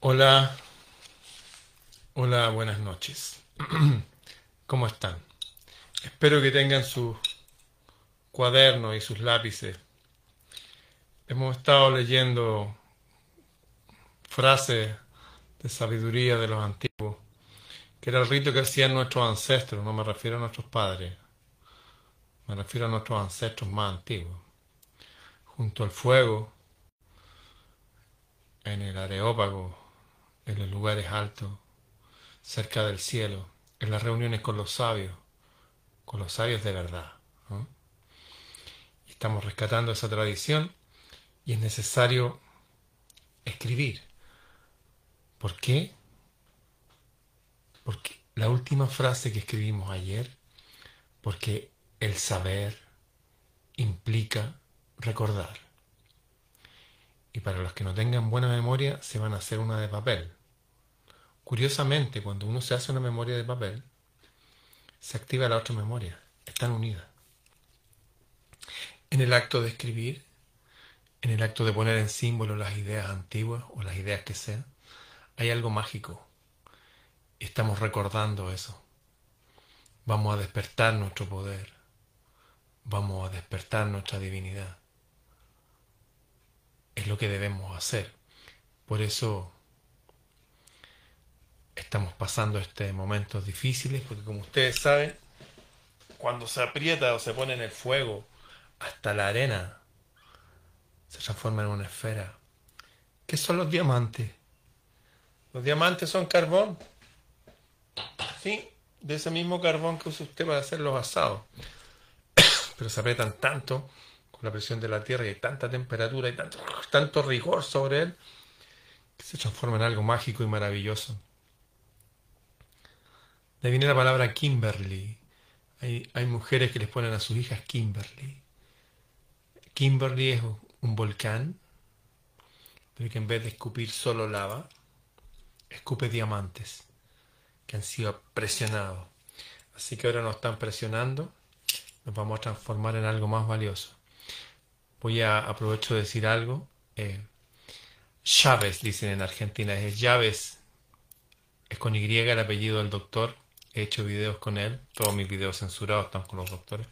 Hola, hola, buenas noches. ¿Cómo están? Espero que tengan sus cuadernos y sus lápices. Hemos estado leyendo frases de sabiduría de los antiguos, que era el rito que hacían nuestros ancestros, no me refiero a nuestros padres, me refiero a nuestros ancestros más antiguos. Junto al fuego, en el areópago, en los lugares altos, cerca del cielo, en las reuniones con los sabios, con los sabios de verdad. Estamos rescatando esa tradición y es necesario escribir. ¿Por qué? Porque la última frase que escribimos ayer, porque el saber implica recordar. Y para los que no tengan buena memoria, se van a hacer una de papel. Curiosamente, cuando uno se hace una memoria de papel, se activa la otra memoria. Están unidas. En el acto de escribir, en el acto de poner en símbolo las ideas antiguas o las ideas que sean, hay algo mágico. Estamos recordando eso. Vamos a despertar nuestro poder. Vamos a despertar nuestra divinidad. Es lo que debemos hacer. Por eso estamos pasando estos momentos difíciles, porque como ustedes saben, cuando se aprieta o se pone en el fuego hasta la arena, se transforma en una esfera. ¿Qué son los diamantes? Los diamantes son carbón. Sí, de ese mismo carbón que usa usted para hacer los asados. Pero se aprietan tanto con la presión de la tierra y tanta temperatura y tanto, tanto rigor sobre él que se transforma en algo mágico y maravilloso. De viene la palabra Kimberly. Hay, mujeres que les ponen a sus hijas Kimberly. Kimberly es un volcán, pero que en vez de escupir solo lava, escupe diamantes que han sido presionados. Así que ahora nos están presionando, nos vamos a transformar en algo más valioso. Voy a aprovecho de decir algo. Eh, Chávez, dicen en Argentina, es Chávez, es con Y el apellido del doctor. He hecho videos con él, todos mis videos censurados están con los doctores,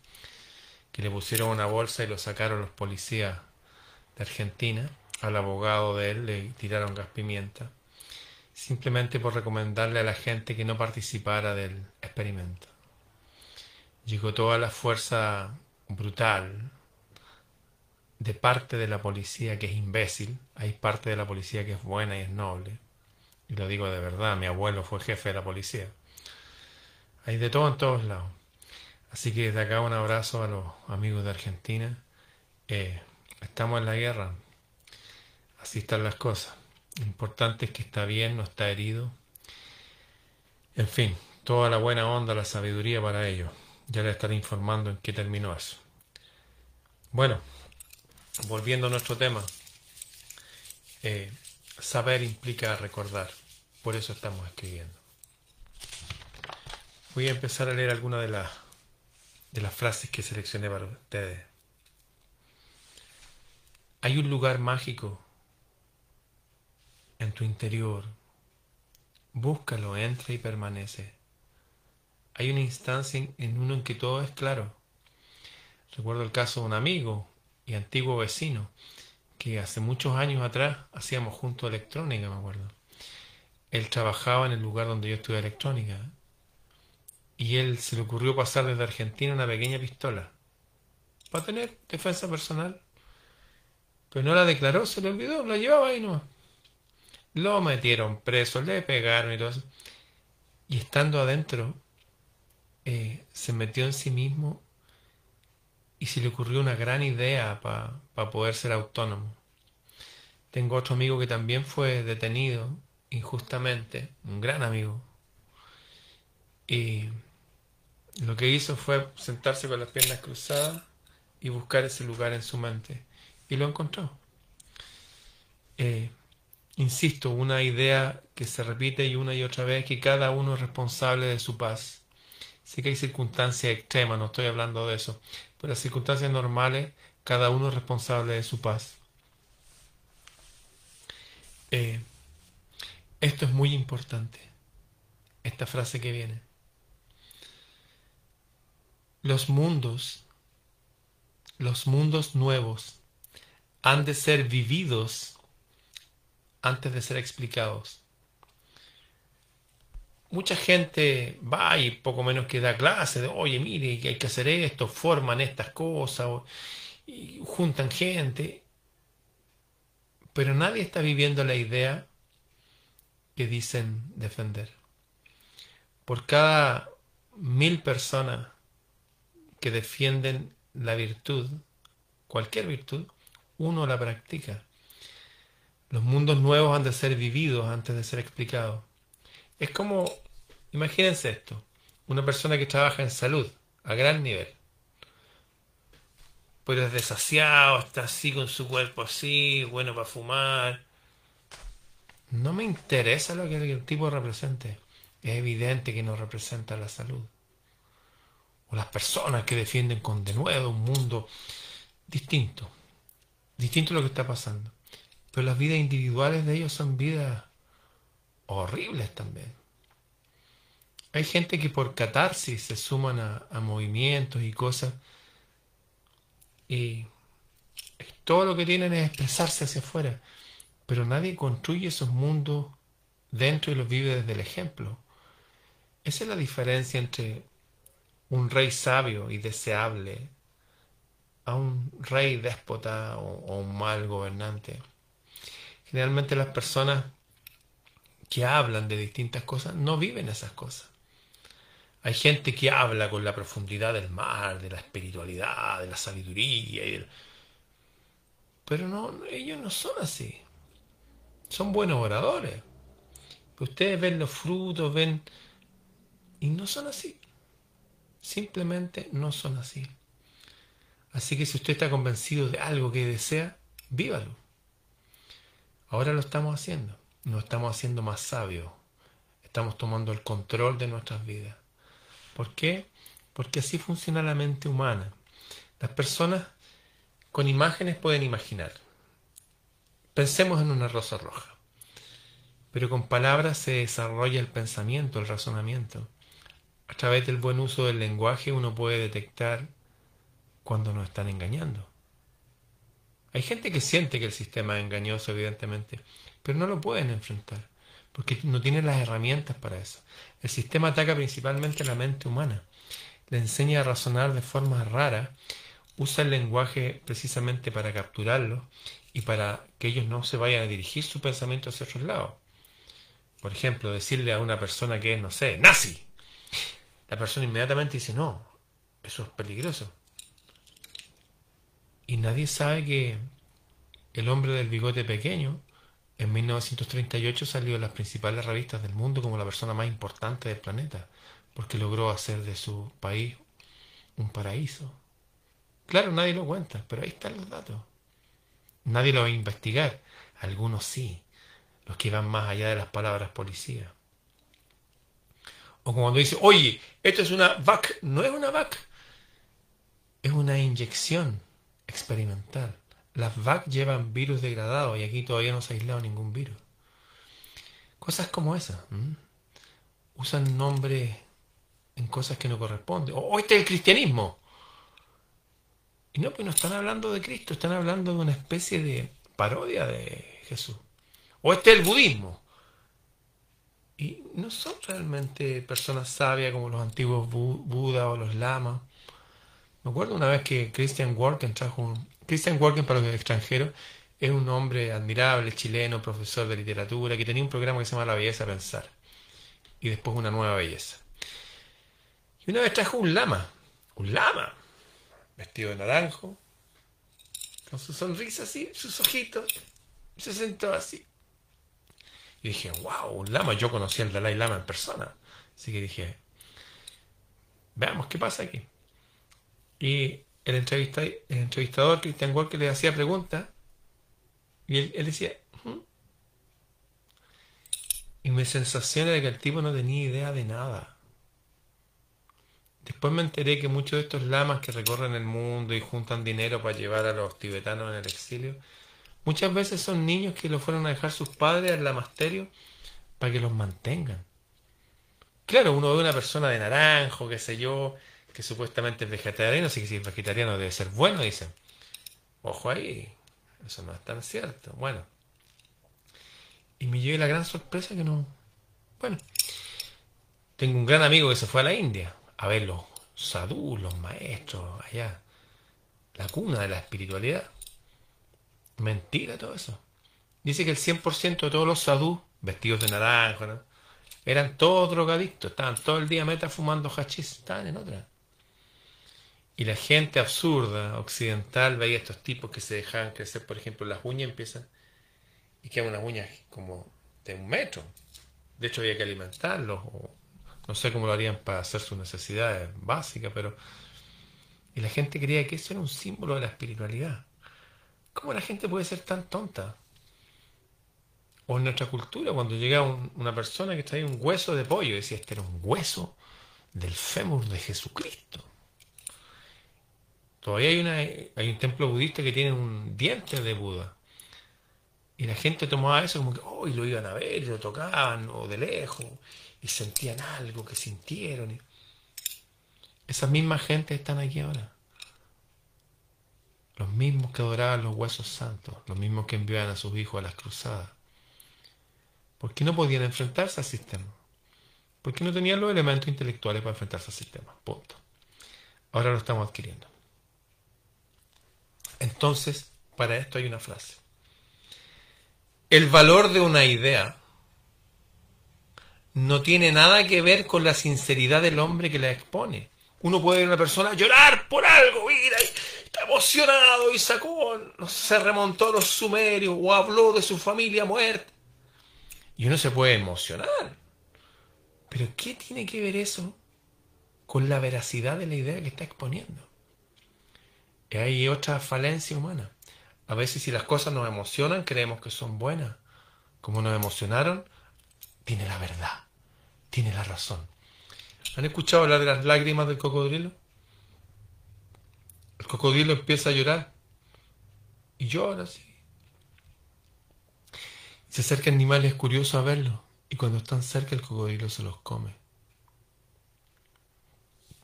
que le pusieron una bolsa y lo sacaron los policías de Argentina. Al abogado de él le tiraron gas pimienta, simplemente por recomendarle a la gente que no participara del experimento. Llegó toda la fuerza brutal de parte de la policía que es imbécil, hay parte de la policía que es buena y es noble. Y lo digo de verdad, mi abuelo fue jefe de la policía. Hay de todo en todos lados. Así que desde acá un abrazo a los amigos de Argentina. Eh, estamos en la guerra. Así están las cosas. Lo importante es que está bien, no está herido. En fin, toda la buena onda, la sabiduría para ellos. Ya les estaré informando en qué terminó eso. Bueno, volviendo a nuestro tema. Eh, saber implica recordar. Por eso estamos escribiendo. Voy a empezar a leer algunas de las de las frases que seleccioné para ustedes. Hay un lugar mágico en tu interior. Búscalo, entra y permanece. Hay una instancia en uno en que todo es claro. Recuerdo el caso de un amigo y antiguo vecino que hace muchos años atrás hacíamos junto electrónica, me acuerdo. Él trabajaba en el lugar donde yo estudié electrónica y él se le ocurrió pasar desde Argentina una pequeña pistola para tener defensa personal. Pero no la declaró, se le olvidó, la llevaba ahí no. Lo metieron preso, le pegaron y todo eso. Y estando adentro, eh, se metió en sí mismo y se le ocurrió una gran idea para poder ser autónomo. Tengo otro amigo que también fue detenido injustamente, un gran amigo. Y lo que hizo fue sentarse con las piernas cruzadas y buscar ese lugar en su mente. Y lo encontró. Eh, insisto, una idea que se repite y una y otra vez, que cada uno es responsable de su paz. Sí que hay circunstancias extremas, no estoy hablando de eso, pero las circunstancias normales, cada uno es responsable de su paz. Eh, esto es muy importante, esta frase que viene. Los mundos, los mundos nuevos, han de ser vividos antes de ser explicados. Mucha gente va y poco menos que da clase de, oye, mire, que hay que hacer esto, forman estas cosas, y juntan gente, pero nadie está viviendo la idea que dicen defender. Por cada mil personas que defienden la virtud, cualquier virtud, uno la practica. Los mundos nuevos han de ser vividos antes de ser explicados. Es como, imagínense esto, una persona que trabaja en salud a gran nivel pero es desasiado, está así con su cuerpo así, bueno para fumar. No me interesa lo que el tipo represente. Es evidente que no representa la salud. Las personas que defienden con de nuevo un mundo distinto. Distinto a lo que está pasando. Pero las vidas individuales de ellos son vidas horribles también. Hay gente que por catarsis se suman a, a movimientos y cosas y todo lo que tienen es expresarse hacia afuera. Pero nadie construye esos mundos dentro y los vive desde el ejemplo. Esa es la diferencia entre un rey sabio y deseable a un rey déspota o, un mal gobernante. Generalmente las personas que hablan de distintas cosas no viven esas cosas. Hay gente que habla con la profundidad del mar, de la espiritualidad, de la sabiduría. Pero no, ellos no son así. Son buenos oradores. ustedes ven los frutos, ven... Y no son así. Simplemente no son así. Así que si usted está convencido de algo que desea, vívalo. Ahora lo estamos haciendo. Nos estamos haciendo más sabios. Estamos tomando el control de nuestras vidas. ¿Por qué? Porque así funciona la mente humana. Las personas con imágenes pueden imaginar. Pensemos en una rosa roja. Pero con palabras se desarrolla el pensamiento, el razonamiento. A través del buen uso del lenguaje uno puede detectar cuando nos están engañando. Hay gente que siente que el sistema es engañoso, evidentemente, pero no lo pueden enfrentar porque no tiene las herramientas para eso. El sistema ataca principalmente la mente humana, le enseña a razonar de forma rara, usa el lenguaje precisamente para capturarlo y para que ellos no se vayan a dirigir su pensamiento hacia otros lados. Por ejemplo, decirle a una persona que es, no sé, nazi. La persona inmediatamente dice, no, eso es peligroso. Y nadie sabe que el hombre del bigote pequeño en 1938 salió en las principales revistas del mundo como la persona más importante del planeta, porque logró hacer de su país un paraíso. Claro, nadie lo cuenta, pero ahí están los datos. Nadie lo va a investigar. Algunos sí, los que van más allá de las palabras policía. O cuando dice, oye, esto es una VAC, no es una VAC, es una inyección experimental. Las VAC llevan virus degradados y aquí todavía no se ha aislado ningún virus. Cosas como esas. Usan nombres en cosas que no corresponden. O, este es el cristianismo. Y no, pues no están hablando de Cristo, están hablando de una especie de parodia de Jesús. O este es el budismo. Y no son realmente personas sabias como los antiguos Budas o los lamas. Me acuerdo una vez que Christian Walken trajo un, Christian Walken, para los extranjeros, es un hombre admirable, chileno, profesor de literatura, que tenía un programa que se llama La Belleza a Pensar. Y después Una Nueva Belleza. Y una vez trajo un lama, un lama, vestido de naranjo, con su sonrisa así, sus ojitos, se sentó así. Y dije, wow, un lama, yo conocí al Dalai Lama en persona. Así que dije, veamos qué pasa aquí. Y el, entrevistador Christian Walker le hacía preguntas y él, decía, y mi sensación era que el tipo no tenía idea de nada. Después me enteré que muchos de estos lamas que recorren el mundo y juntan dinero para llevar a los tibetanos en el exilio, muchas veces son niños que lo fueron a dejar sus padres al lamasterio para para que los mantengan. Claro, uno ve una persona de naranjo, qué sé yo, que supuestamente es vegetariano, así que si es vegetariano debe ser bueno, dicen. Ojo ahí, eso no es tan cierto. Bueno. Y me llevé la gran sorpresa que no. Bueno, tengo un gran amigo que se fue a la India a ver los sadhus, los maestros, allá. La cuna de la espiritualidad. Mentira todo eso. Dice que el 100% de todos los sadhus, vestidos de naranja, eran todos drogadictos, estaban todo el día meta fumando hachís, estaban en otra. Y la gente absurda, occidental, veía estos tipos que se dejaban crecer, por ejemplo, las uñas empiezan y quedan unas uñas como de un metro. De hecho, había que alimentarlos, o no sé cómo lo harían para hacer sus necesidades básicas, pero. Y la gente creía que eso era un símbolo de la espiritualidad. ¿Cómo la gente puede ser tan tonta? O en nuestra cultura, cuando llega una persona que trae un hueso de pollo, decía, este era un hueso del fémur de Jesucristo. Todavía hay, un templo budista que tiene un diente de Buda. Y la gente tomaba eso como que, oh, y lo iban a ver, y lo tocaban, o de lejos, y sentían algo que sintieron. Esas mismas gentes están aquí ahora. Los mismos que adoraban los huesos santos, los mismos que enviaban a sus hijos a las cruzadas. ¿Por qué no podían enfrentarse al sistema? Porque no tenían los elementos intelectuales para enfrentarse al sistema. Punto. Ahora lo estamos adquiriendo. Entonces, para esto hay una frase. El valor de una idea no tiene nada que ver con la sinceridad del hombre que la expone. Uno puede ver a una persona llorar por algo, mira, está emocionado y sacó, no se remontó a los sumerios o habló de su familia muerta. Y uno se puede emocionar. Pero ¿qué tiene que ver eso con la veracidad de la idea que está exponiendo? hay otra falencia humana. A veces si las cosas nos emocionan, creemos que son buenas. Como nos emocionaron, tiene la verdad, tiene la razón. ¿Han escuchado hablar de las lágrimas del cocodrilo? El cocodrilo empieza a llorar y llora así. Se acerca animales curiosos a verlo y cuando están cerca el cocodrilo se los come.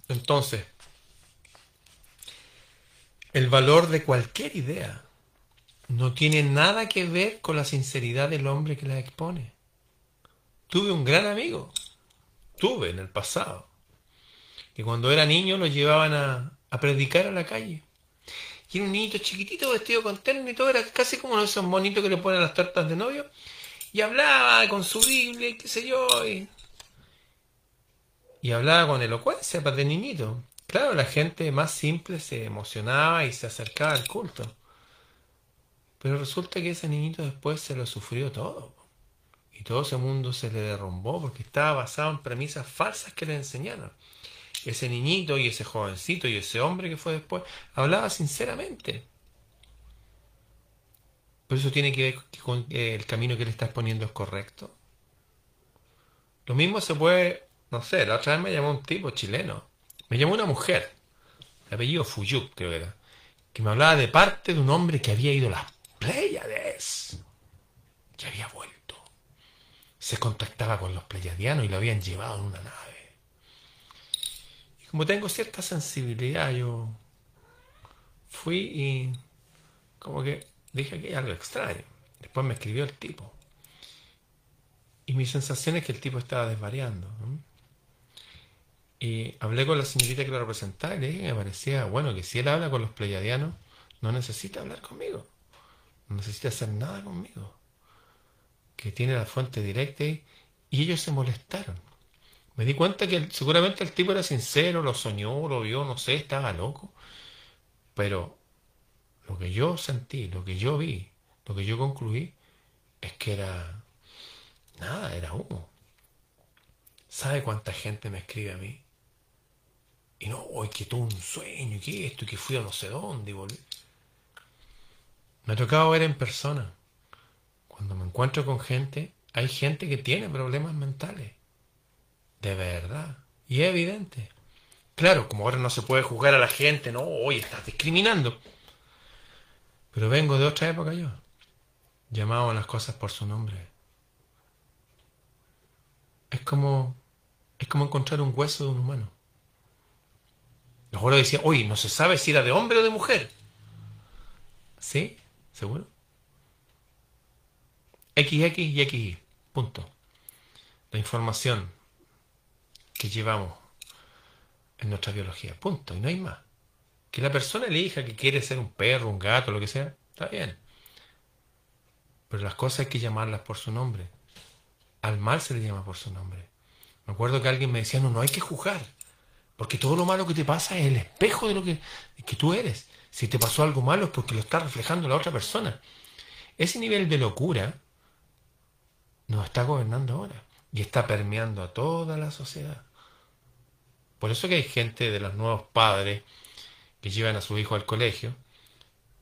Entonces, el valor de cualquier idea no tiene nada que ver con la sinceridad del hombre que la expone. Tuve un gran amigo, tuve en el pasado, que cuando era niño lo llevaban a, predicar a la calle. Y era un niñito chiquitito vestido con terno y todo, era casi como esos monitos que le ponen las tartas de novio. Y hablaba con su Biblia, qué sé yo. Y, y hablaba con elocuencia para de niñito. Claro, la gente más simple se emocionaba y se acercaba al culto. Pero resulta que ese niñito después se lo sufrió todo. Todo ese mundo se le derrumbó porque estaba basado en premisas falsas que le enseñaron. Ese niñito y ese jovencito y ese hombre que fue después hablaba sinceramente. Pero eso tiene que ver con que el camino que le estás poniendo es correcto. Lo mismo se puede, no sé, la otra vez me llamó un tipo chileno me llamó una mujer, el apellido Fuyuk creo que era, que me hablaba de parte de un hombre que había ido a las Pléyades, que había vuelto. Se contactaba con los pleiadianos y lo habían llevado en una nave. Y como tengo cierta sensibilidad, yo fui y como que dije que hay algo extraño. Después me escribió el tipo. Y mi sensación es que el tipo estaba desvariando. Y hablé con la señorita que lo representaba y le dije que me parecía, bueno, que si él habla con los pleiadianos, no necesita hablar conmigo. No necesita hacer nada conmigo. Que tiene la fuente directa y, ellos se molestaron. Me di cuenta que seguramente el tipo era sincero, lo soñó, lo vio, no sé, estaba loco. Pero lo que yo sentí, lo que yo vi, lo que yo concluí, es que era nada, era humo. ¿Sabe cuánta gente me escribe a mí? Y no, hoy que tuve un sueño, y que esto, y que fui a no sé dónde y volví. Me ha tocado ver en persona. Cuando me encuentro con gente, hay gente que tiene problemas mentales. De verdad. Y es evidente. Claro, como ahora no se puede juzgar a la gente, no, hoy estás discriminando. Pero vengo de otra época yo. Llamado a las cosas por su nombre. como, es como encontrar un hueso de un humano. Los abuelos decían, oye, no se sabe si era de hombre o de mujer. ¿Sí? ¿Seguro? XX y XY. Punto. La información que llevamos en nuestra biología. Punto. Y no hay más. Que la persona elija que quiere ser un perro, un gato, lo que sea, está bien. Pero las cosas hay que llamarlas por su nombre. Al mal se le llama por su nombre. Me acuerdo que alguien me decía, no, no hay que juzgar. Porque todo lo malo que te pasa es el espejo de lo que, que tú eres. Si te pasó algo malo es porque lo está reflejando la otra persona. Ese nivel de locura nos está gobernando ahora y está permeando a toda la sociedad. Por eso que hay gente de los nuevos padres que llevan a su hijo al colegio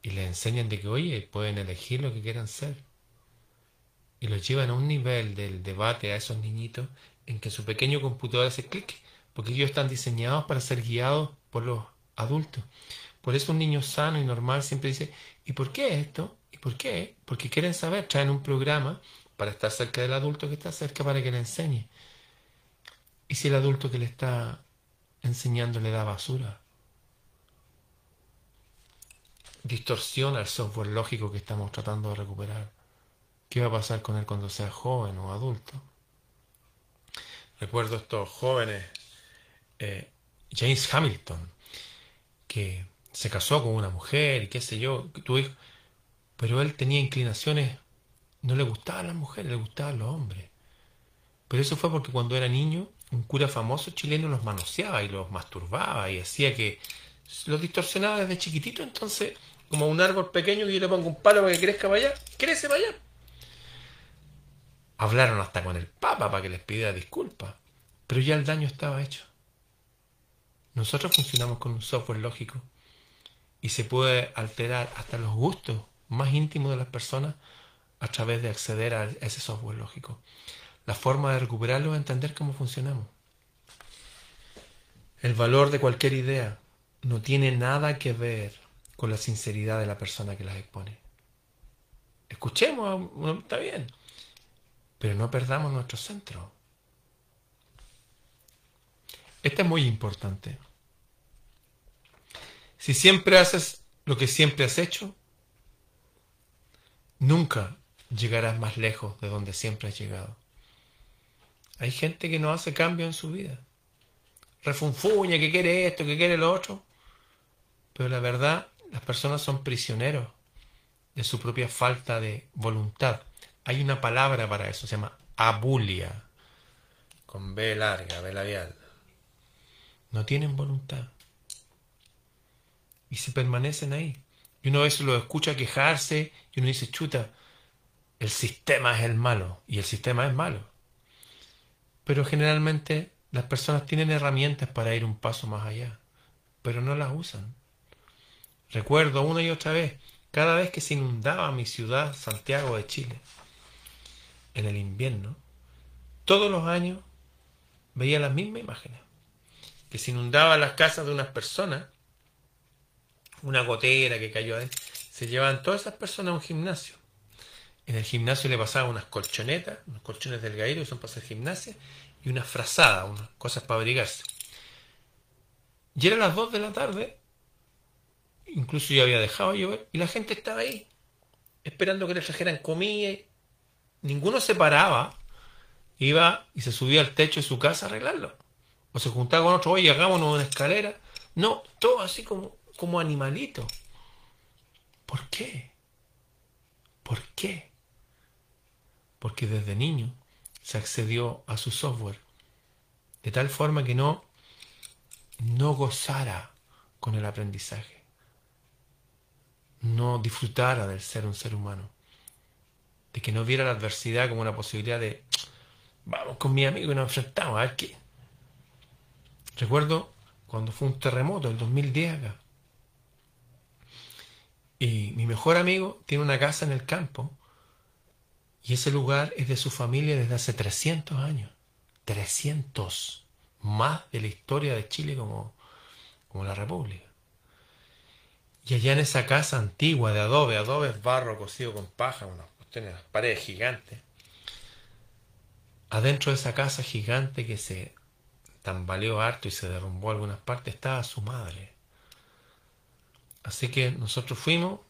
y le enseñan de que, oye, pueden elegir lo que quieran ser. Y los llevan a un nivel del debate a esos niñitos en que su pequeño computador hace clic porque ellos están diseñados para ser guiados por los adultos. Por eso un niño sano y normal siempre dice, ¿y por qué esto? ¿Y por qué? Porque quieren saber, traen un programa para estar cerca del adulto que está cerca para que le enseñe. ¿Y si el adulto que le está enseñando le da basura? Distorsiona el software lógico que estamos tratando de recuperar. ¿Qué va a pasar con él cuando sea joven o adulto? Recuerdo estos jóvenes eh, James Hamilton, que se casó con una mujer y qué sé yo, tu hijo, pero él tenía inclinaciones, no le gustaban las mujeres, le gustaban los hombres. Pero eso fue porque cuando era niño, un cura famoso chileno los manoseaba y los masturbaba y hacía que los distorsionaba desde chiquitito, entonces, como un árbol pequeño que yo le pongo un palo para que crezca para allá, crece para allá. Hablaron hasta con el Papa para que les pidiera disculpas, pero ya el daño estaba hecho. Nosotros funcionamos con un software lógico y se puede alterar hasta los gustos más íntimos de las personas a través de acceder a ese software lógico. La forma de recuperarlo es entender cómo funcionamos. El valor de cualquier idea no tiene nada que ver con la sinceridad de la persona que las expone. Escuchemos, está bien, pero no perdamos nuestro centro. Esto es muy importante. Si siempre haces lo que siempre has hecho, nunca llegarás más lejos de donde siempre has llegado. Hay gente que no hace cambio en su vida. Refunfuña que quiere esto, que quiere lo otro. Pero la verdad, las personas son prisioneros de su propia falta de voluntad. Hay una palabra para eso, se llama abulia, con B larga, B labial. No tienen voluntad. Y se permanecen ahí. Y uno a veces lo escucha quejarse y uno dice, chuta, el sistema es el malo. Y el sistema es malo. Pero generalmente las personas tienen herramientas para ir un paso más allá, pero no las usan. Recuerdo una y otra vez, cada vez que se inundaba mi ciudad, Santiago de Chile, en el invierno, todos los años veía las mismas imágenes que se inundaban las casas de unas personas, una gotera que cayó ahí, se llevaban todas esas personas a un gimnasio. En el gimnasio le pasaban unas colchonetas, unos colchones delgaditos que son para hacer gimnasia, y unas frazadas, unas cosas para abrigarse. Y eran las dos de la tarde, incluso yo había dejado llover, y la gente estaba ahí, esperando que le trajeran comida. Ninguno se paraba, iba y se subía al techo de su casa a arreglarlo o se juntaba con otro, oye, hagámonos una escalera. No, todo así como, como animalito. ¿Por qué? ¿Por qué? Porque desde niño se accedió a su software de tal forma que no, no gozara con el aprendizaje, no disfrutara del ser un ser humano, de que no viera la adversidad como una posibilidad de, vamos con mi amigo y nos enfrentamos, a ver qué, Recuerdo cuando fue un terremoto, el 2010 acá. Y mi mejor amigo tiene una casa en el campo. Y ese lugar es de su familia desde hace 300 años. 300. Más de la historia de Chile como, como la República. Y allá en esa casa antigua de adobe, adobe es barro cocido con paja, unas paredes gigantes. adentro de esa casa gigante que se tambaleó harto y se derrumbó algunas partes, estaba su madre. Así que nosotros fuimos,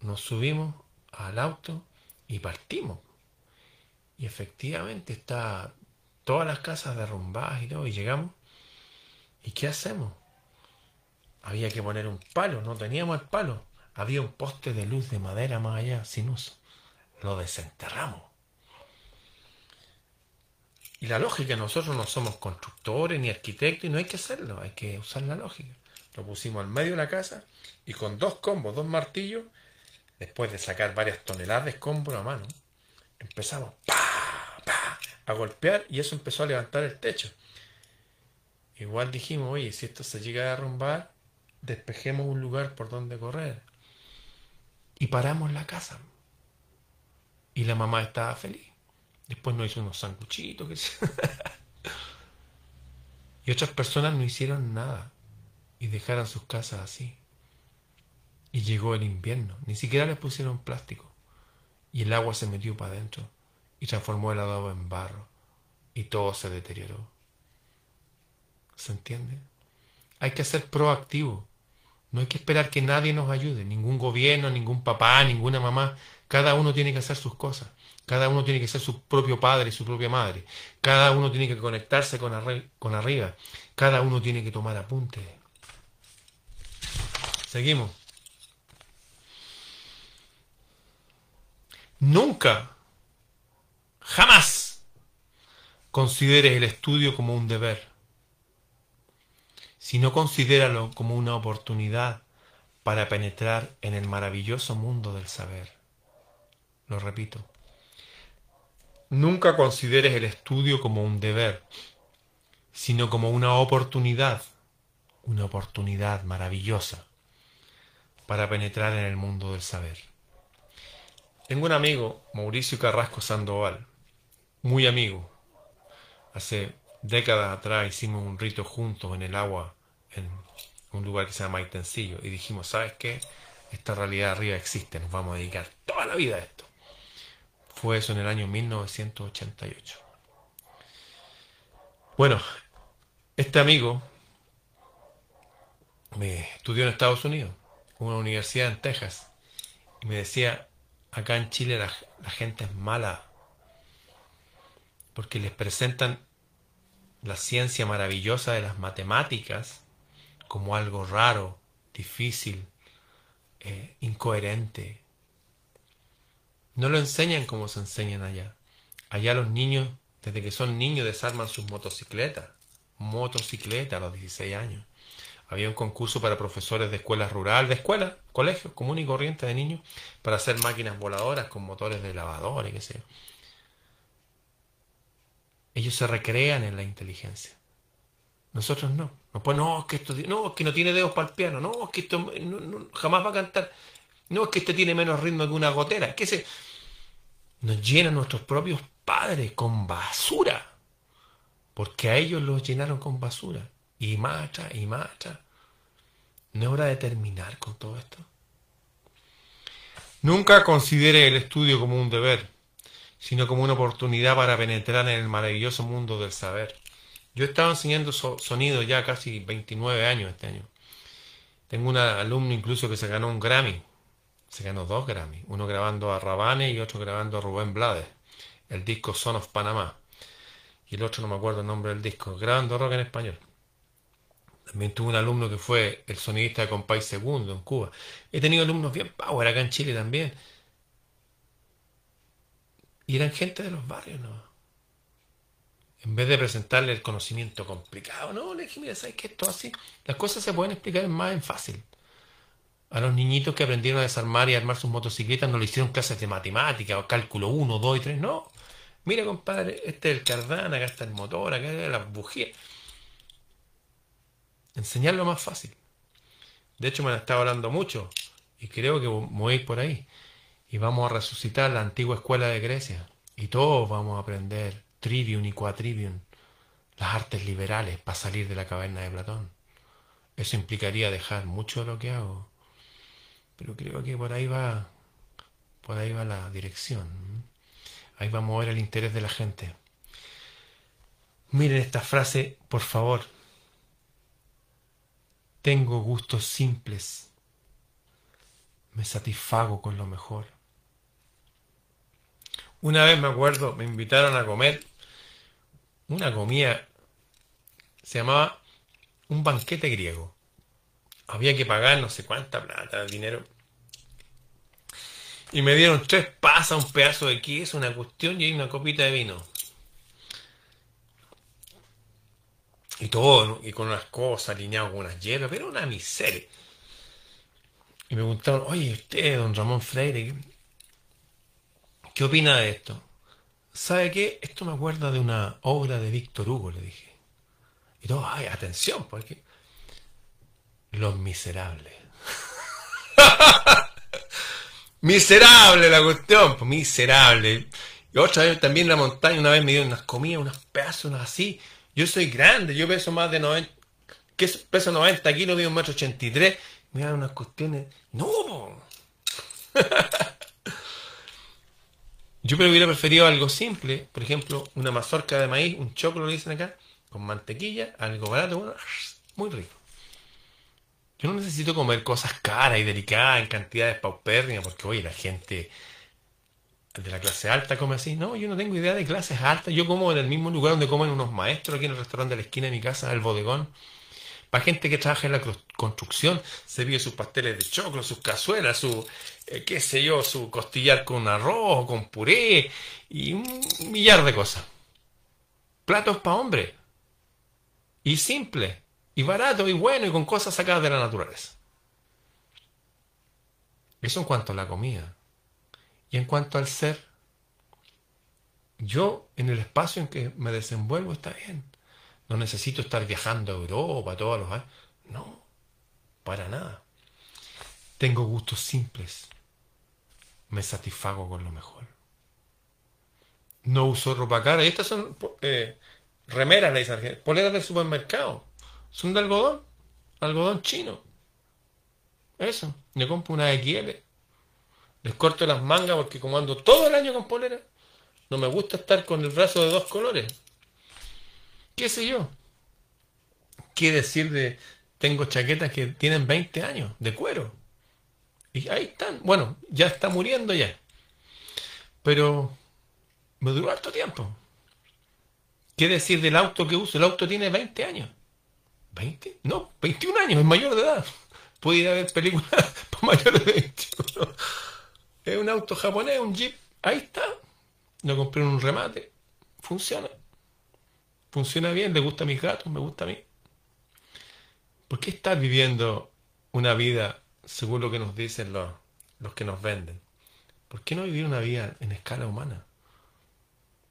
nos subimos al auto y partimos. Y efectivamente está todas las casas derrumbadas y todo, y llegamos. ¿Y qué hacemos? Había que poner un palo, no teníamos el palo. Había un poste de luz de madera más allá, sin uso. Lo desenterramos. Y la lógica, nosotros no somos constructores ni arquitectos y no hay que hacerlo, hay que usar la lógica. Lo pusimos al medio de la casa y con dos combos, dos martillos, después de sacar varias toneladas de escombro a mano, empezamos a golpear y eso empezó a levantar el techo. Igual dijimos, oye, si esto se llega a derrumbar, despejemos un lugar por donde correr. Y paramos la casa. Y la mamá estaba feliz. Después nos hizo unos sanguchitos. y otras personas no hicieron nada y dejaron sus casas así. Y llegó el invierno. Ni siquiera les pusieron plástico. Y el agua se metió para adentro y transformó el adobo en barro. Y todo se deterioró. ¿Se entiende? Hay que ser proactivo. No hay que esperar que nadie nos ayude. Ningún gobierno, ningún papá, ninguna mamá. Cada uno tiene que hacer sus cosas. Cada uno tiene que ser su propio padre y su propia madre. Cada uno tiene que conectarse con, con arriba. Cada uno tiene que tomar apuntes. Seguimos. Nunca, jamás consideres el estudio como un deber, sino considéralo como una oportunidad para penetrar en el maravilloso mundo del saber. Lo repito. Nunca consideres el estudio como un deber, sino como una oportunidad, una oportunidad maravillosa para penetrar en el mundo del saber. Tengo un amigo, Mauricio Carrasco Sandoval, muy amigo. Hace décadas atrás hicimos un rito juntos en el agua, en un lugar que se llama Maitencillo, y dijimos, ¿sabes qué? Esta realidad arriba existe, nos vamos a dedicar toda la vida a esto. Fue eso en el año 1988. Bueno, este amigo me estudió en Estados Unidos, una universidad en Texas, y me decía, acá en Chile la, gente es mala, porque les presentan la ciencia maravillosa de las matemáticas como algo raro, difícil, eh, incoherente, no lo enseñan como se enseñan allá. Allá los niños, desde que son niños, desarman sus motocicletas. Motocicleta a los 16 años. Había un concurso para profesores de escuelas rurales, de escuelas, colegios, común y corriente de niños, para hacer máquinas voladoras con motores de lavadores, qué sé yo. Ellos se recrean en la inteligencia. Nosotros no. No, pues no, es que esto, no, es que no tiene dedos para el piano, no, es que esto jamás va a cantar. No es que este tiene menos ritmo que una gotera, que se nos llenan nuestros propios padres con basura. Porque a ellos los llenaron con basura. Y mata, y mata. ¿No es hora de terminar con todo esto? Nunca considere el estudio como un deber, sino como una oportunidad para penetrar en el maravilloso mundo del saber. Yo he estado enseñando sonido ya casi 29 años este año. Tengo un alumno incluso que se ganó un Grammy se ganó dos Grammy, uno grabando a Rabane y otro grabando a Rubén Blades, el disco Son of Panamá. Y el otro no me acuerdo el nombre del disco, grabando rock en español. También tuve un alumno que fue el sonidista de Compay Segundo en Cuba. He tenido alumnos bien power acá en Chile también. Y eran gente de los barrios, ¿no? En vez de presentarle el conocimiento complicado, no, le dije, mira, ¿sabes qué? Esto así, las cosas se pueden explicar más en fácil. A los niñitos que aprendieron a desarmar y armar sus motocicletas no le hicieron clases de matemáticas o cálculo 1, 2 y 3, no. Mira, compadre, este es el cardán, acá está el motor, acá está la bujía. Enseñarlo más fácil. De hecho, me han estado hablando mucho y creo que voy por ahí. Y vamos a resucitar la antigua escuela de Grecia. Y todos vamos a aprender trivium y quatrivium, las artes liberales para salir de la caverna de Platón. Eso implicaría dejar mucho de lo que hago pero creo que por ahí va, por ahí va la dirección. Ahí va a mover el interés de la gente. Miren esta frase, por favor. Tengo gustos simples. Me satisfago con lo mejor. Una vez me acuerdo, me invitaron a comer una comida, se llamaba un banquete griego. Había que pagar no sé cuánta plata, dinero. Y me dieron tres pasas, un pedazo de queso, una cuestión y una copita de vino. Y todo, y con unas cosas alineadas con unas hierbas, pero una miseria. Y me preguntaron, oye, usted, don Ramón Freire, ¿qué opina de esto? ¿Sabe qué? Esto me acuerda de una obra de Víctor Hugo, le dije. Y todo, ay, atención, porque Los Miserables. miserable la cuestión, pues miserable. Y otra vez también la montaña, una vez me dieron unas comidas, unas pedazos, unas así. Yo soy grande, yo peso más de 90, ¿qué peso 90 kilos, mido un metro 83. Me dan unas cuestiones. No, Yo hubiera preferido algo simple, por ejemplo, una mazorca de maíz, un choclo, lo dicen acá, con mantequilla, algo barato, muy rico. Yo no necesito comer cosas caras y delicadas en cantidades paupérrimas, porque oye, la gente de la clase alta come así. No, yo no tengo idea de clases altas. Yo como en el mismo lugar donde comen unos maestros, aquí en el restaurante de la esquina de mi casa, el bodegón. Para gente que trabaja en la construcción, se vive sus pasteles de choclo, sus cazuelas, su, eh, qué sé yo, su costillar con arroz, con puré y un millar de cosas. Platos para hombre. Y simple. Y barato y bueno y con cosas sacadas de la naturaleza. Eso en cuanto a la comida. Y en cuanto al ser, yo en el espacio en que me desenvuelvo está bien. No necesito estar viajando a Europa todos los años. No, para nada. Tengo gustos simples. Me satisfago con lo mejor. No uso ropa cara. Y estas son eh, remeras, le dicen, poleras del supermercado. Son de algodón, algodón chino. Eso. Me compro una XL. Les corto las mangas porque como ando todo el año con polera, no me gusta estar con el brazo de dos colores. ¿Qué sé yo? ¿Qué decir de... Tengo chaquetas que tienen 20 años de cuero. Y ahí están. Bueno, ya está muriendo ya. Pero me duró harto tiempo. ¿Qué decir del auto que uso? El auto tiene 20 años. ¿20? No, 21 años, es mayor de edad. Puede ir a ver películas para mayores de 21. Es un auto japonés, un Jeep. Ahí está. Lo compré en un remate. Funciona. Funciona bien, le gusta a mis gatos, me gusta a mí. ¿Por qué estar viviendo una vida según lo que nos dicen los, los que nos venden? ¿Por qué no vivir una vida en escala humana?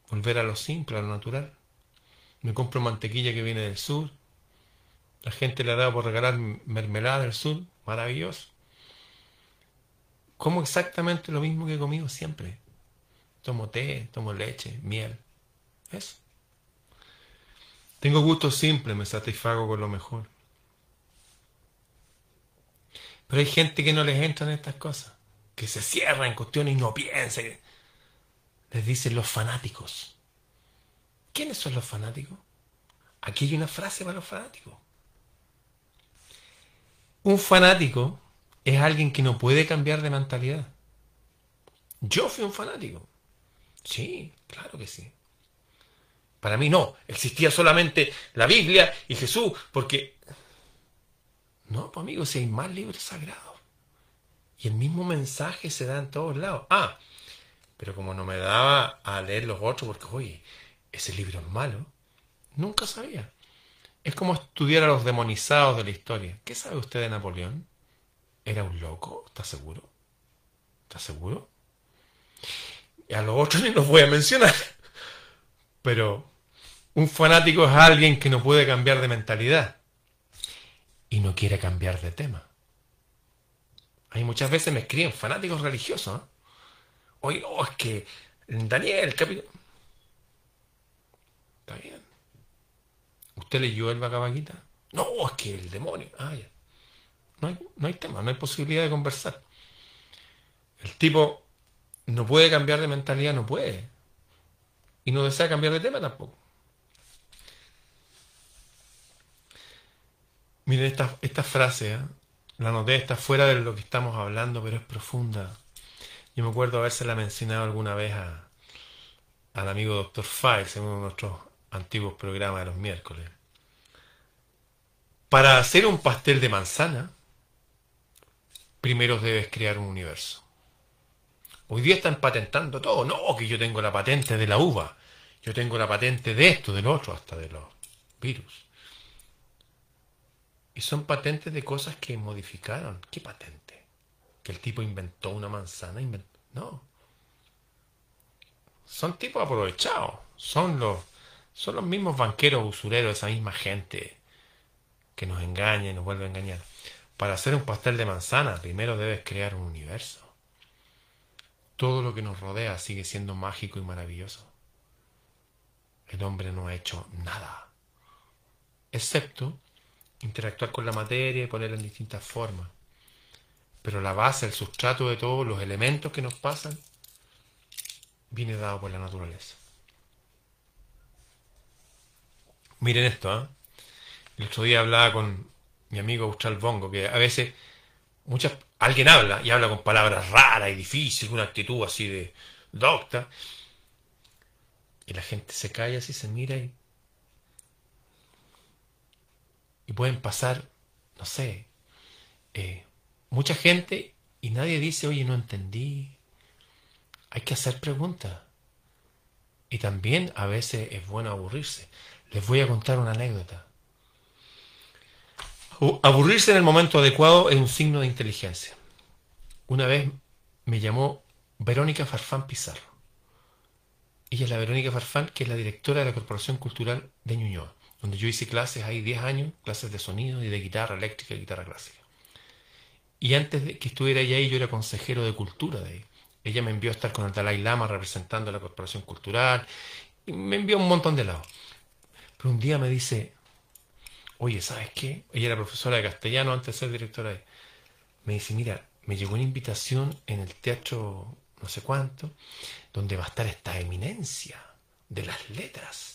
Volver a lo simple, a lo natural. Me compro mantequilla que viene del sur, la gente le ha dado por regalar mermelada del sur, maravilloso. Como exactamente lo mismo que he comido siempre. Tomo té, tomo leche, miel. Eso. Tengo gusto simple, me satisfago con lo mejor. Pero hay gente que no les entra en estas cosas, que se cierra en cuestiones y no piensa. Les dicen los fanáticos. ¿Quiénes son los fanáticos? Aquí hay una frase para los fanáticos. Un fanático es alguien que no puede cambiar de mentalidad. Yo fui un fanático. Sí, claro que sí. Para mí no, existía solamente la Biblia y Jesús, porque... No, pues amigos, si hay más libros sagrados. Y el mismo mensaje se da en todos lados. Ah, pero como no me daba a leer los otros, porque, oye, ese libro es malo, nunca sabía. Es como estudiar a los demonizados de la historia. ¿Qué sabe usted de Napoleón? ¿Era un loco? ¿Está seguro? ¿Está seguro? Y a los otros ni los voy a mencionar. Pero un fanático es alguien que no puede cambiar de mentalidad y no quiere cambiar de tema. Hay muchas veces me escriben fanáticos religiosos. ¿eh? Oye, es que Daniel, capítulo. Está bien. ¿Usted leyó el Vacabaquita? No, es que el demonio. Ah, no hay, no hay tema, no hay posibilidad de conversar. El tipo no puede cambiar de mentalidad, no puede. Y no desea cambiar de tema tampoco. Miren esta, esta frase, ¿eh? la noté, está fuera de lo que estamos hablando, pero es profunda. Yo me acuerdo habérsela mencionado alguna vez al amigo Dr. Files en uno de nuestros antiguos programas de los miércoles. Para hacer un pastel de manzana, primero debes crear un universo. Hoy día están patentando todo. No, que yo tengo la patente de la uva. Yo tengo la patente de esto, del otro, hasta de los virus. Y son patentes de cosas que modificaron. ¿Qué patente? Que el tipo inventó una manzana. No. Son tipos aprovechados. Son los, son los mismos banqueros usureros, esa misma gente que nos engaña y nos vuelve a engañar. Para hacer un pastel de manzana, primero debes crear un universo. Todo lo que nos rodea sigue siendo mágico y maravilloso. El hombre no ha hecho nada, excepto interactuar con la materia y ponerla en distintas formas. Pero la base, el sustrato de todos los elementos que nos pasan, viene dado por la naturaleza. Miren esto, ¿eh? El otro día hablaba con mi amigo Austral Bongo, que a veces muchas, alguien habla y habla con palabras raras y difíciles, una actitud así de docta, y la gente se calla así, se mira y pueden pasar, no sé, eh, mucha gente y nadie dice, oye, no entendí. Hay que hacer preguntas. Y también a veces es bueno aburrirse. Les voy a contar una anécdota. Aburrirse en el momento adecuado es un signo de inteligencia. Una vez me llamó Verónica Farfán Pizarro. Ella es la Verónica Farfán, que es la directora de la Corporación Cultural de Ñuñoa donde yo hice clases ahí 10 años, clases de sonido y de guitarra eléctrica y guitarra clásica. Y antes de que estuviera ella ahí, yo era consejero de cultura de ahí. Ella me envió a estar con el Dalai Lama representando a la Corporación Cultural, y me envió un montón de lados. Pero un día me dice, oye, ¿sabes qué? Ella era profesora de castellano antes de ser directora de... Me dice, mira, me llegó una invitación en el teatro no sé cuánto, donde va a estar esta eminencia de las letras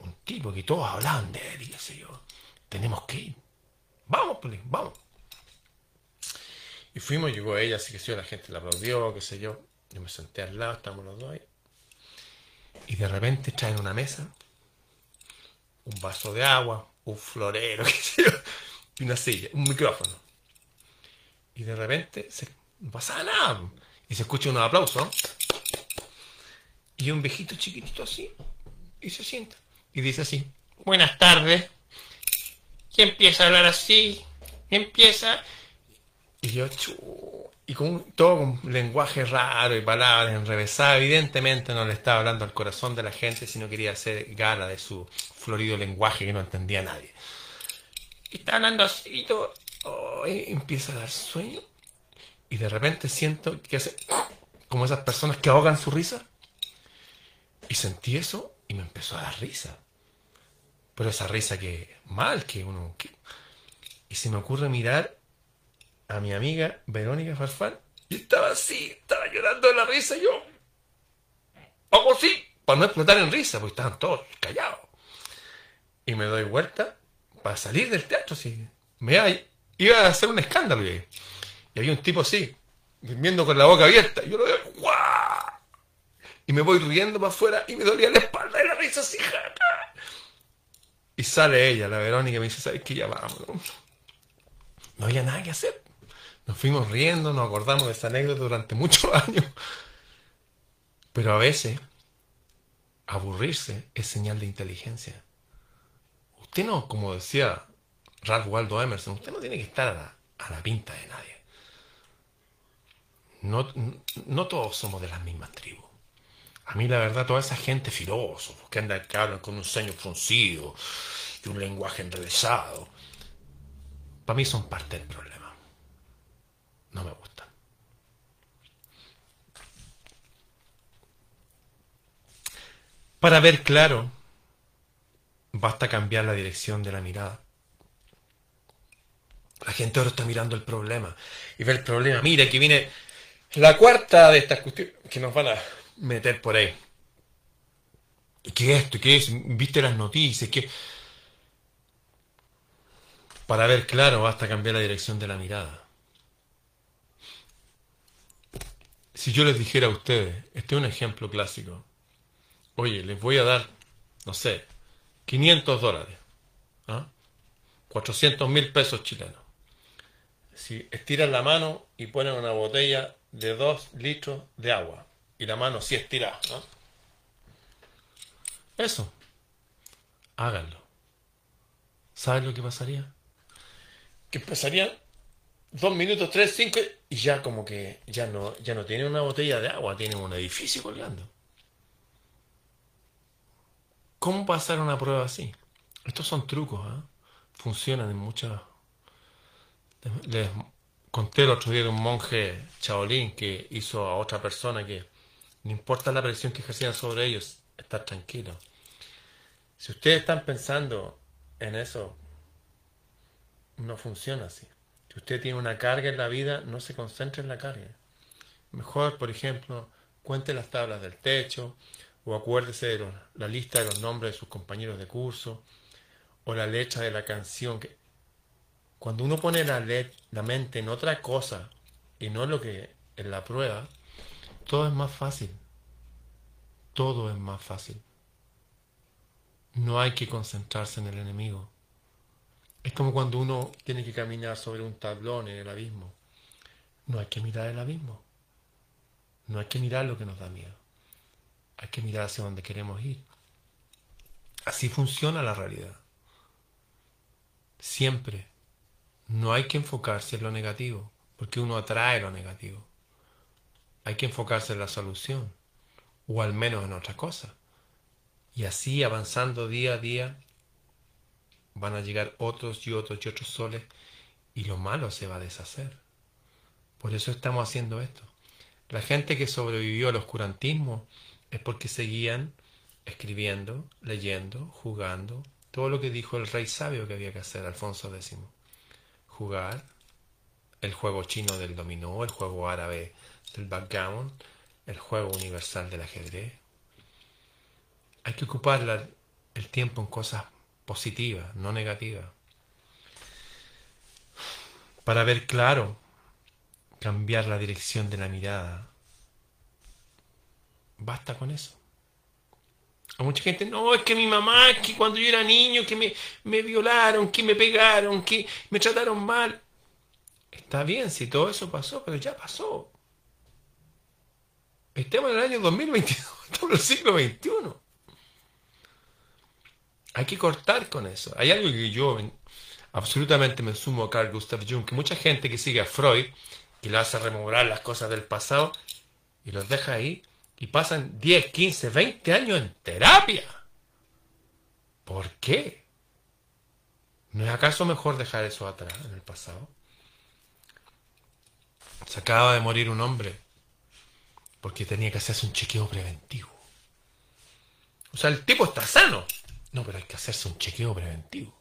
un tipo que todos hablaban de él y qué sé yo. Tenemos que ir. Vamos, pues, vamos. Y fuimos, llegó ella, así que sí, la gente la aplaudió, qué sé yo. Yo me senté al lado, estábamos los dos ahí. Y de repente traen una mesa, un vaso de agua, un florero, qué sé yo, y una silla, un micrófono. Y de repente no pasa nada. Y se escucha unos aplausos. Y un viejito chiquitito así, y se sienta y dice así, buenas tardes. Y empieza a hablar así, empieza. Y yo, y con todo un lenguaje raro y palabras enrevesadas, evidentemente no le estaba hablando al corazón de la gente, sino quería hacer gala de su florido lenguaje que no entendía nadie. Y está hablando así y todo, oh, empieza a dar sueño. Y de repente siento que hace como esas personas que ahogan su risa. Y sentí eso y me empezó a dar risa. Pero esa risa que mal que uno... Y se me ocurre mirar a mi amiga Verónica Farfán y estaba así, estaba llorando de la risa y yo... Hago así, para no explotar en risa, porque estaban todos callados. Y me doy vuelta para salir del teatro, sí. Me iba, a hacer un escándalo y, había un tipo así, viendo con la boca abierta. Y yo lo veo, ¡guau! Y me voy riendo para afuera y me dolía la espalda de la risa así, y sale ella, la Verónica, y me dice, ¿sabes qué? Ya. No había nada que hacer. Nos fuimos riendo, nos acordamos de esa anécdota durante muchos años. Pero a veces, aburrirse es señal de inteligencia. Usted no, como decía Ralph Waldo Emerson, usted no tiene que estar a la, pinta de nadie. No, no todos somos de las mismas tribus. A mí la verdad, toda esa gente filósofos que andan que hablan con un ceño fruncido y un lenguaje enrevesado, para mí son parte del problema. No me gustan. Para ver claro, basta cambiar la dirección de la mirada. La gente ahora está mirando el problema y ve el problema. Mira, que viene la cuarta de estas cuestiones que nos van a meter por ahí. ¿Qué es esto? ¿Qué es? ¿Viste las noticias? ¿Qué? Para ver claro basta cambiar la dirección de la mirada. Si yo les dijera a ustedes, este es un ejemplo clásico, oye, les voy a dar, no sé, 500 dólares, ¿ah? 400 mil pesos chilenos. Si estiran la mano y ponen una botella de 2 litros de agua, y la mano sí estira, ¿no? Eso, háganlo. ¿Saben lo que pasaría? Que empezarían dos minutos, tres, cinco, y ya como que ya no, ya no tienen una botella de agua, tienen un edificio colgando. ¿Cómo pasar una prueba así? Estos son trucos, ¿eh? funcionan en muchas... Les conté el otro día de un monje chaolín que hizo a otra persona que no importa la presión que ejercían sobre ellos, estar tranquilo. Si ustedes están pensando en eso, no funciona así. Usted tiene una carga en la vida, no se concentre en la carga. Mejor, por ejemplo, cuente las tablas del techo, o acuérdese de la lista de los nombres de sus compañeros de curso, o la letra de la canción. Que... Cuando uno pone la, la mente en otra cosa y no lo que en la prueba, todo es más fácil. Todo es más fácil. No hay que concentrarse en el enemigo. Es como cuando uno tiene que caminar sobre un tablón en el abismo. No hay que mirar el abismo. No hay que mirar lo que nos da miedo. Hay que mirar hacia donde queremos ir. Así funciona la realidad. Siempre. No hay que enfocarse en lo negativo, porque uno atrae lo negativo. Hay que enfocarse en la solución, o al menos en otra cosa. Y así avanzando día a día, van a llegar otros y otros y otros soles y lo malo se va a deshacer. Por eso estamos haciendo esto. La gente que sobrevivió al oscurantismo es porque seguían escribiendo, leyendo, jugando, todo lo que dijo el rey sabio que había que hacer, Alfonso X. Jugar el juego chino del dominó, el juego árabe del backgammon, el juego universal del ajedrez. Hay que ocupar el tiempo en cosas positiva, no negativa. Para ver claro, cambiar la dirección de la mirada. Basta con eso. A mucha gente, no, es que mi mamá, que cuando yo era niño, que me, me violaron, que me pegaron, que me trataron mal. Está bien si todo eso pasó, pero ya pasó. Estamos en el año 2022, estamos en el siglo XXI. Hay que cortar con eso. Hay algo que yo absolutamente me sumo a Carl Gustav Jung, que mucha gente que sigue a Freud, que le hace rememorar las cosas del pasado, y los deja ahí, y pasan 10, 15, 20 años en terapia. ¿Por qué? ¿No es acaso mejor dejar eso atrás, en el pasado? Se acaba de morir un hombre porque tenía que hacerse un chequeo preventivo. O sea, el tipo está sano, no, pero hay que hacerse un chequeo preventivo.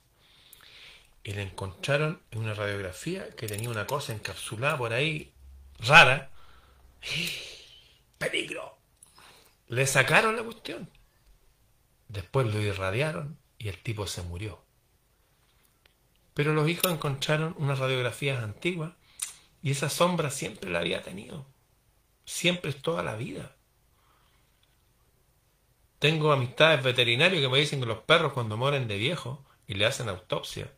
Y le encontraron en una radiografía que tenía una cosa encapsulada por ahí rara. ¡Peligro! Le sacaron la cuestión. Después lo irradiaron y el tipo se murió. Pero los hijos encontraron unas radiografías antiguas y esa sombra siempre la había tenido. Siempre toda la vida. Tengo amistades veterinarios que me dicen que los perros cuando mueren de viejo y le hacen autopsia,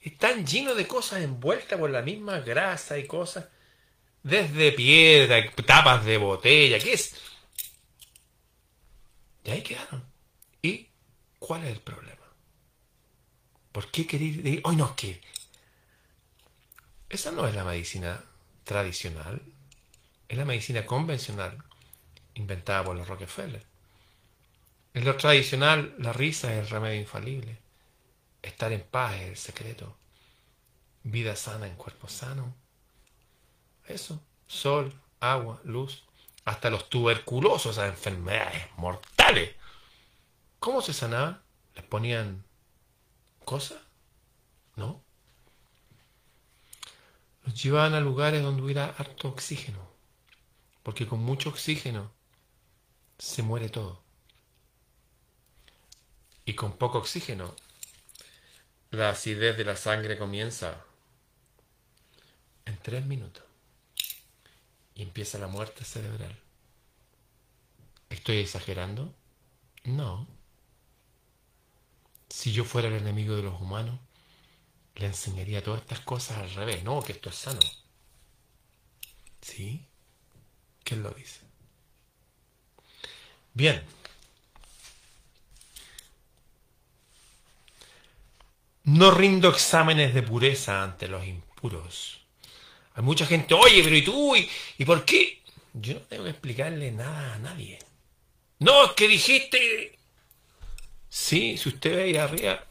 están llenos de cosas envueltas por la misma grasa y cosas, desde piedra, tapas de botella, ¿qué es? Y ahí quedaron. ¿Y cuál es el problema? ¿Por qué querer Hoy no que... Esa no es la medicina tradicional, es la medicina convencional inventada por los Rockefeller. En lo tradicional, la risa es el remedio infalible. Estar en paz es el secreto. Vida sana en cuerpo sano. Eso. Sol, agua, luz. Hasta los tuberculosos, esas enfermedades mortales. ¿Cómo se sanaban? ¿Les ponían cosas? ¿No? Los llevaban a lugares donde hubiera harto oxígeno. Porque con mucho oxígeno se muere todo. Y con poco oxígeno la acidez de la sangre comienza en tres minutos y empieza la muerte cerebral. ¿Estoy exagerando? No. Si yo fuera el enemigo de los humanos, le enseñaría todas estas cosas al revés. No, que esto es sano. ¿Sí? ¿Quién lo dice? Bien. No rindo exámenes de pureza ante los impuros. Hay mucha gente, oye, pero ¿y tú? ¿Y, por qué? Yo no tengo que explicarle nada a nadie. No, es que dijiste... Sí, si usted ve ahí arriba,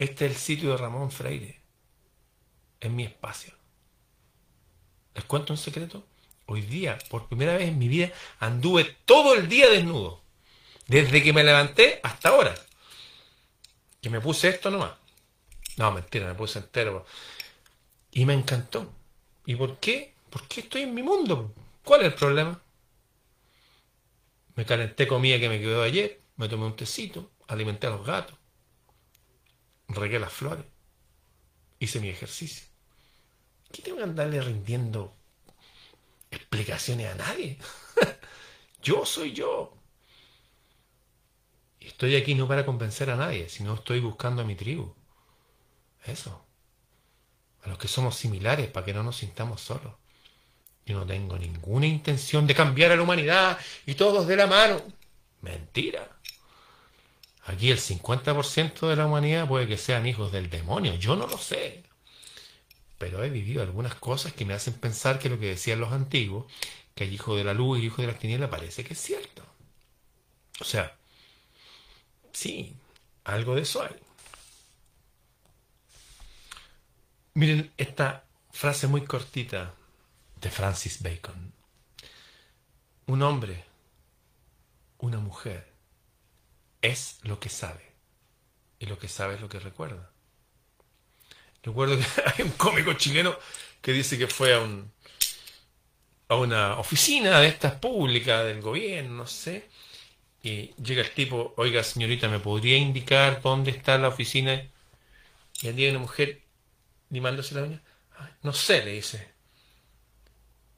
este es el sitio de Ramón Freire. Es mi espacio. ¿Les cuento un secreto? Hoy día, por primera vez en mi vida, anduve todo el día desnudo. Desde que me levanté hasta ahora. Que me puse esto nomás. No, mentira, me puse entero. Y me encantó. ¿Y por qué? Porque estoy en mi mundo. ¿Cuál es el problema? Me calenté comida que me quedó ayer, me tomé un tecito, alimenté a los gatos, regué las flores, hice mi ejercicio. ¿Qué tengo que andarle rindiendo explicaciones a nadie? yo soy yo. Estoy aquí no para convencer a nadie, sino estoy buscando a mi tribu. Eso. A los que somos similares para que no nos sintamos solos. Yo no tengo ninguna intención de cambiar a la humanidad y todos de la mano. Mentira. Aquí el 50% de la humanidad puede que sean hijos del demonio. Yo no lo sé. Pero he vivido algunas cosas que me hacen pensar que lo que decían los antiguos, que el hijo de la luz y el hijo de las tinieblas, parece que es cierto. O sea, sí, algo de eso hay. Miren esta frase muy cortita de Francis Bacon. Un hombre, una mujer, es lo que sabe. Y lo que sabe es lo que recuerda. Recuerdo que hay un cómico chileno que dice que fue a, un, a una oficina de estas públicas del gobierno, no sé, y llega el tipo, oiga señorita, ¿me podría indicar dónde está la oficina? Y al día una mujer, limándose la uña. No sé, le dice.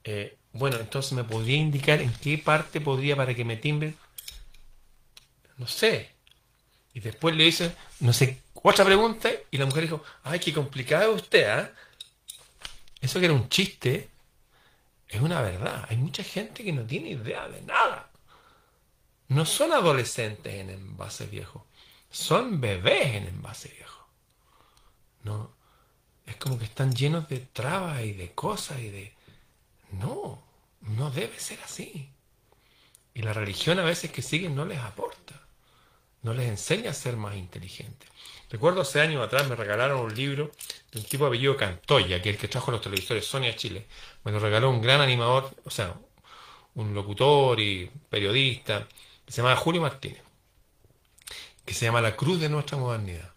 Eh, bueno, entonces me podría indicar en qué parte podría para que me timbre. No sé. Y después le dice, no sé, otra pregunta. Y la mujer dijo, ay, qué complicado usted, ¿ah? Eso que era un chiste, es una verdad. Hay mucha gente que no tiene idea de nada. No son adolescentes en envase viejo, son bebés en envase viejo. No, es como que están llenos de trabas y de cosas y de... No, no debe ser así. Y la religión a veces que siguen no les aporta, no les enseña a ser más inteligentes. Recuerdo hace años atrás me regalaron un libro de un tipo apellido Cantoya, que es el que trajo los televisores Sony a Chile. Me lo regaló un gran animador, o sea, un locutor y periodista, que se llama Julio Martínez, que se llama La Cruz de Nuestra Modernidad.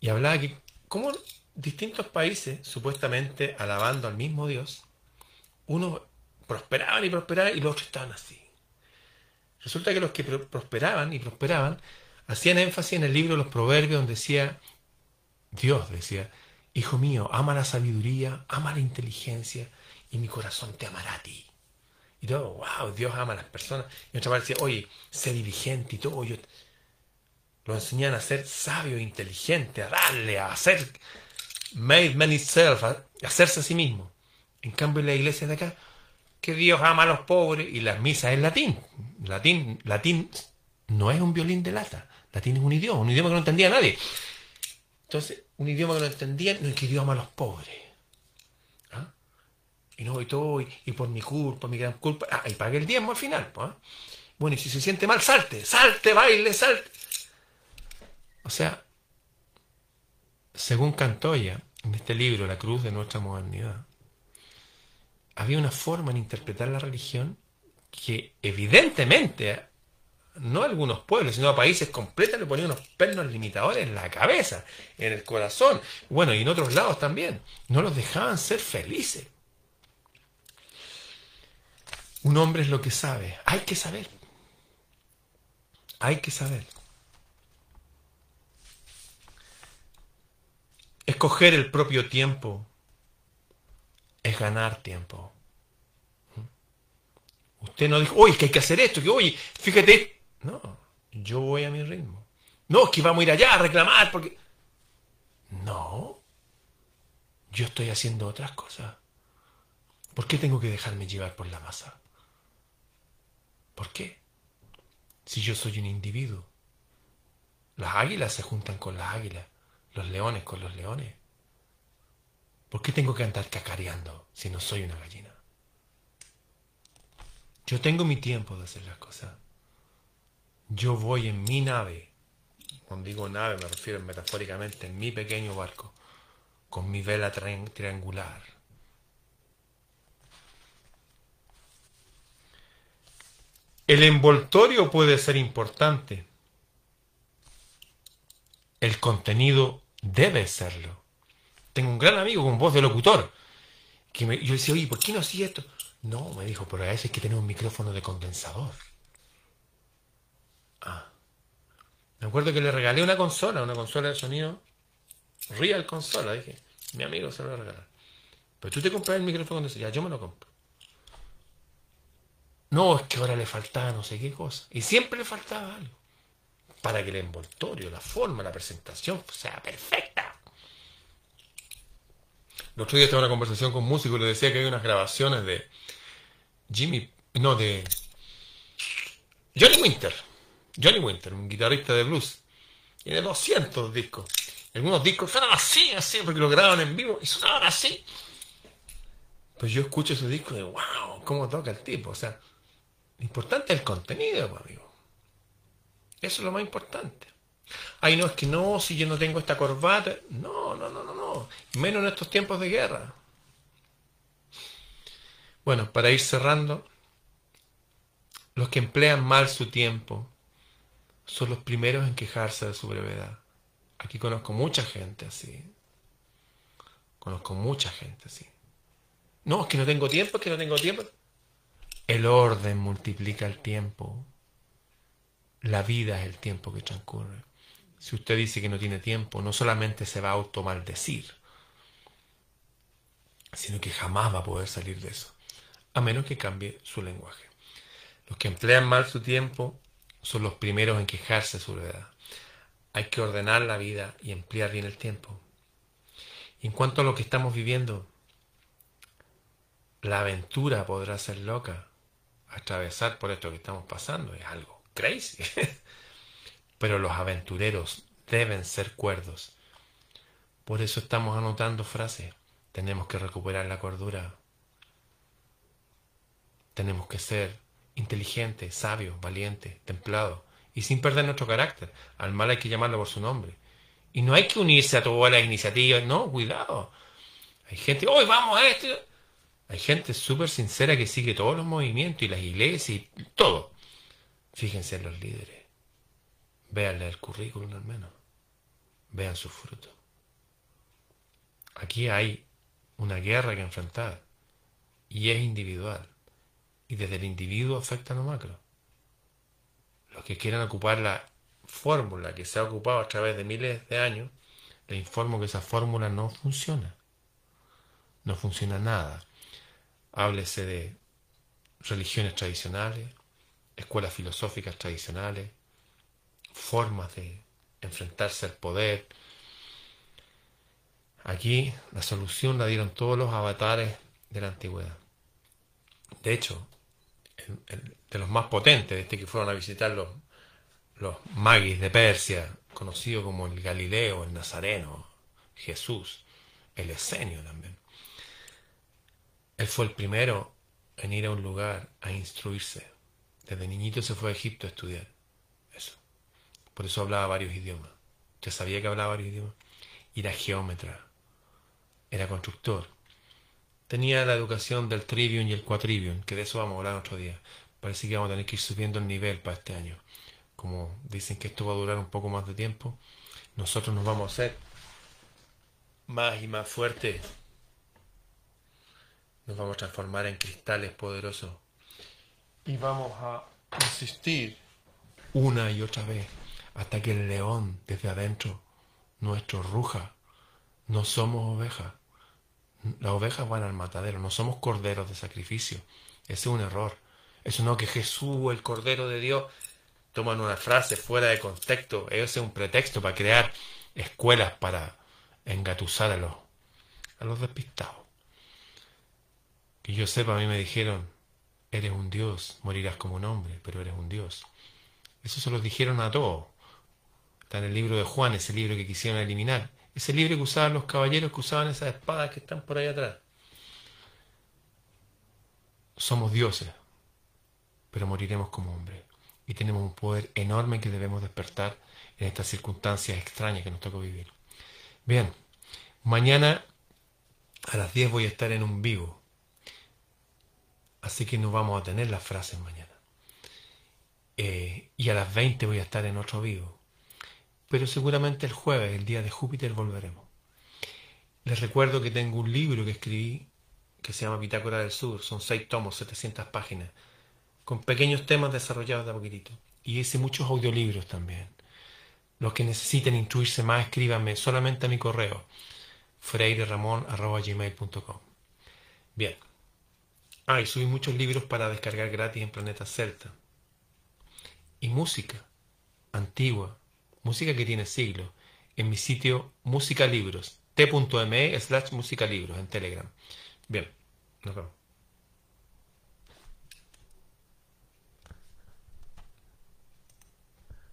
Y hablaba que cómo distintos países, supuestamente alabando al mismo Dios, unos prosperaban y prosperaban y los otros estaban así. Resulta que los que prosperaban y prosperaban hacían énfasis en el libro de los Proverbios donde decía, Dios decía, Hijo mío, ama la sabiduría, ama la inteligencia y mi corazón te amará a ti. Y todo, wow, Dios ama a las personas. Y otra parte decía, oye, sé diligente y todo. Lo enseñan a ser sabio, inteligente, a darle, a hacer made man itself, hacerse a sí mismo. En cambio, en la iglesia de acá, que Dios ama a los pobres y las misas en latín. Latín, latín no es un violín de lata. Latín es un idioma, un idioma que no entendía nadie. Entonces, un idioma que no entendía, no es que Dios ama a los pobres. ¿Ah? Y no, y todo, y, por mi culpa, mi gran culpa, ah, y pague el diezmo al final. ¿ah? Bueno, y si se siente mal, salte, salte, baile, salte. O sea, según Cantoya, en este libro, La Cruz de nuestra modernidad, había una forma en interpretar la religión que evidentemente no a algunos pueblos, sino a países completos le ponían unos pernos limitadores en la cabeza, en el corazón, bueno, y en otros lados también. No los dejaban ser felices. Un hombre es lo que sabe. Hay que saber. Hay que saber. Escoger el propio tiempo es ganar tiempo. Usted no dijo, oye, que hay que hacer esto, que oye, fíjate. No, yo voy a mi ritmo. No, es que vamos a ir allá a reclamar porque... No, yo estoy haciendo otras cosas. ¿Por qué tengo que dejarme llevar por la masa? ¿Por qué? Si yo soy un individuo. Las águilas se juntan con las águilas, los leones con los leones. ¿Por qué tengo que andar cacareando si no soy una gallina? Yo tengo mi tiempo de hacer las cosas. Yo voy en mi nave. Cuando digo nave me refiero metafóricamente en mi pequeño barco, con mi vela triangular. El envoltorio puede ser importante. El contenido debe serlo. Tengo un gran amigo con voz de locutor. Que me, yo decía, oye, ¿por qué no hacía esto? No, me dijo, pero a veces hay que tener un micrófono de condensador. Ah. Me acuerdo que le regalé una consola, una consola de sonido. Real consola, dije. Mi amigo se lo va a regalar. Pero tú te compras el micrófono de. Ya, yo me lo compro. No, es que ahora le faltaba no sé qué cosa. Y siempre le faltaba algo. Para que el envoltorio, la forma, la presentación sea perfecta. El otro día estaba en una conversación con músicos y le decía que hay unas grabaciones de Jimmy, no, de Johnny Winter. Johnny Winter, un guitarrista de blues. Tiene 200 discos. Algunos discos suenan así, así, porque lo graban en vivo y sonaban así. Pues yo escucho esos discos digo, wow, cómo toca el tipo. O sea, lo importante es el contenido, pues, amigo. Eso es lo más importante. Ay, no, es que no, si yo no tengo esta corbata. No, no, no, no, no. Menos en estos tiempos de guerra. Bueno, para ir cerrando, los que emplean mal su tiempo son los primeros en quejarse de su brevedad. Aquí conozco mucha gente así. Conozco mucha gente así. No, es que no tengo tiempo, es que no tengo tiempo. El orden multiplica el tiempo. La vida es el tiempo que transcurre. Si usted dice que no tiene tiempo, no solamente se va a automaldecir, sino que jamás va a poder salir de eso, a menos que cambie su lenguaje. Los que emplean mal su tiempo son los primeros en quejarse de su edad. Hay que ordenar la vida y emplear bien el tiempo. Y en cuanto a lo que estamos viviendo, la aventura podrá ser loca. Atravesar por esto que estamos pasando es algo crazy. Pero los aventureros deben ser cuerdos. Por eso estamos anotando frases. Tenemos que recuperar la cordura. Tenemos que ser inteligentes, sabios, valientes, templados y sin perder nuestro carácter. Al mal hay que llamarlo por su nombre. Y no hay que unirse a todas las iniciativas. No, cuidado. Hay gente, hoy vamos a esto. Hay gente súper sincera que sigue todos los movimientos y las iglesias y todo. Fíjense en los líderes. Véanle el currículum al menos. Vean sus frutos. Aquí hay una guerra que enfrentar. Y es individual. Y desde el individuo afecta a macro. Los que quieran ocupar la fórmula que se ha ocupado a través de miles de años, les informo que esa fórmula no funciona. No funciona nada. Háblese de religiones tradicionales, escuelas filosóficas tradicionales, formas de enfrentarse al poder. Aquí la solución la dieron todos los avatares de la antigüedad. De hecho, de los más potentes, este que fueron a visitar los, magis de Persia, conocido como el Galileo, el Nazareno, Jesús, el Esenio también. Él fue el primero en ir a un lugar a instruirse. Desde niñito se fue a Egipto a estudiar. Eso. Por eso hablaba varios idiomas. ¿Usted sabía que hablaba varios idiomas? Y era geómetra. Era constructor. Tenía la educación del trivium y el quatrivium, que de eso vamos a hablar otro día. Parece que vamos a tener que ir subiendo el nivel para este año. Como dicen que esto va a durar un poco más de tiempo, nosotros nos vamos a hacer más y más fuertes. Nos vamos a transformar en cristales poderosos y vamos a insistir una y otra vez hasta que el león desde adentro nuestro ruja No somos ovejas. Las ovejas van al matadero, no somos corderos de sacrificio. Ese es un error. Eso no que Jesús, el Cordero de Dios, toman una frase fuera de contexto. Ese es un pretexto para crear escuelas para engatusar a los, a los despistados. Que yo sepa, a mí me dijeron, eres un Dios, morirás como un hombre, pero eres un Dios. Eso se los dijeron a todos. Está en el libro de Juan, ese libro que quisieron eliminar. Ese libro que usaban los caballeros que usaban esas espadas que están por ahí atrás. Somos dioses, pero moriremos como hombres. Y tenemos un poder enorme que debemos despertar en estas circunstancias extrañas que nos tocó vivir. Bien, mañana a las 10 voy a estar en un vivo. Así que no vamos a tener las frases mañana. Eh, y a las 20 voy a estar en otro vivo. Pero seguramente el jueves, el día de Júpiter, volveremos. Les recuerdo que tengo un libro que escribí que se llama Bitácora del Sur. Son seis tomos, 700 páginas, con pequeños temas desarrollados de a poquitito. Y hice muchos audiolibros también. Los que necesiten instruirse más, escríbanme solamente a mi correo, freireramon.gmail.com. Bien. Ah, y subí muchos libros para descargar gratis en Planeta Celta. Y música antigua, música que tiene siglos, en mi sitio Música Libros, t.me slash música libros en Telegram. Bien, nos vemos.